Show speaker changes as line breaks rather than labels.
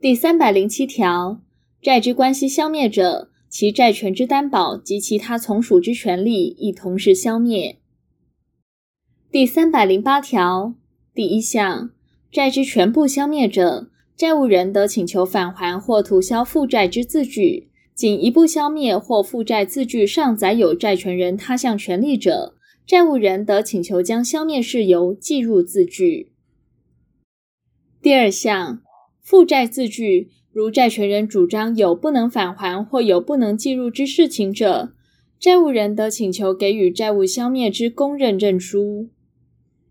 第三百零七条，债之关系消灭者，其债权之担保及其他从属之权利亦同时消灭。第三百零八条第一项，债之全部消灭者，债务人得请求返还或涂销负债之字据；仅一部消灭或负债字据上载有债权人他项权利者，债务人得请求将消灭事由记入字据。第二项。负债字据，如债权人主张有不能返还或有不能计入之事情者，债务人得请求给予债务消灭之公认证书。